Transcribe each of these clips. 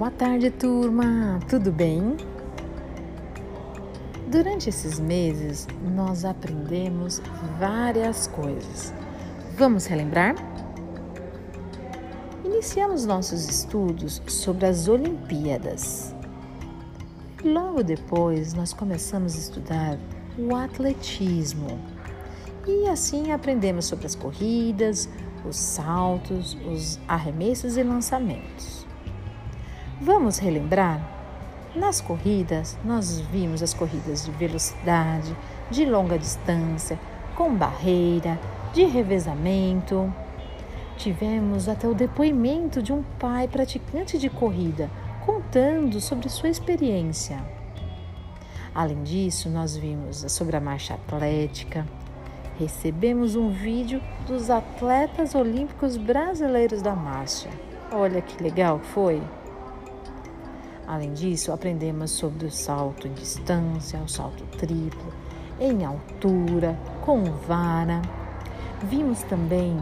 Boa tarde, turma! Tudo bem? Durante esses meses, nós aprendemos várias coisas. Vamos relembrar? Iniciamos nossos estudos sobre as Olimpíadas. Logo depois, nós começamos a estudar o atletismo. E assim aprendemos sobre as corridas, os saltos, os arremessos e lançamentos. Vamos relembrar? Nas corridas, nós vimos as corridas de velocidade, de longa distância, com barreira, de revezamento. Tivemos até o depoimento de um pai praticante de corrida contando sobre sua experiência. Além disso, nós vimos sobre a marcha atlética, recebemos um vídeo dos atletas olímpicos brasileiros da marcha. Olha que legal foi! Além disso, aprendemos sobre o salto em distância, o salto triplo, em altura, com vara. Vimos também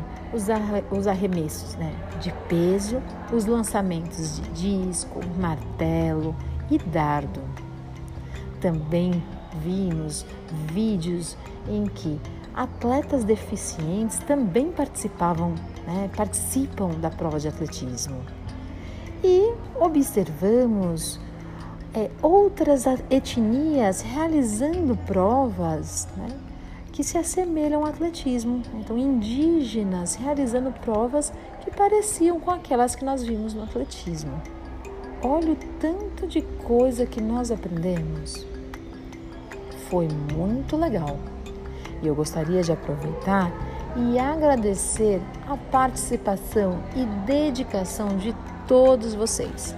os arremessos né, de peso, os lançamentos de disco, martelo e dardo. Também vimos vídeos em que atletas deficientes também participavam, né, participam da prova de atletismo. Observamos é, outras etnias realizando provas né, que se assemelham ao atletismo. Então, indígenas realizando provas que pareciam com aquelas que nós vimos no atletismo. Olha o tanto de coisa que nós aprendemos. Foi muito legal. E eu gostaria de aproveitar e agradecer a participação e dedicação de todos vocês.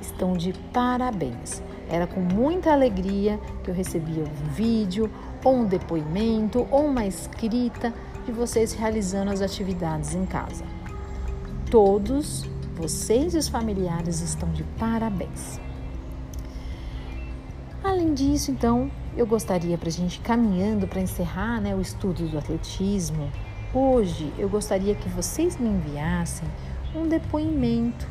Estão de parabéns. Era com muita alegria que eu recebia um vídeo, ou um depoimento, ou uma escrita de vocês realizando as atividades em casa. Todos vocês e os familiares estão de parabéns. Além disso, então, eu gostaria para a gente caminhando para encerrar né, o estudo do atletismo. Hoje eu gostaria que vocês me enviassem um depoimento,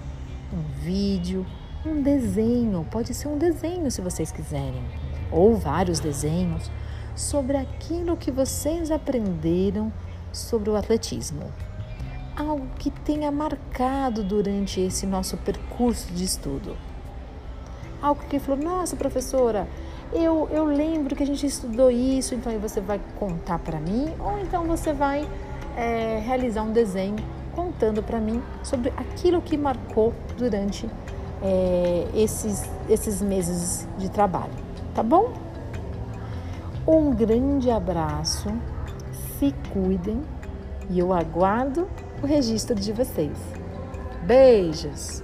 um vídeo, um desenho. Pode ser um desenho se vocês quiserem, ou vários desenhos sobre aquilo que vocês aprenderam sobre o atletismo. Algo que tenha marcado durante esse nosso percurso de estudo. Algo que falou, nossa professora, eu, eu lembro que a gente estudou isso, então aí você vai contar para mim, ou então você vai é, realizar um desenho contando para mim sobre aquilo que marcou durante é, esses, esses meses de trabalho, tá bom? Um grande abraço, se cuidem e eu aguardo o registro de vocês. Beijos!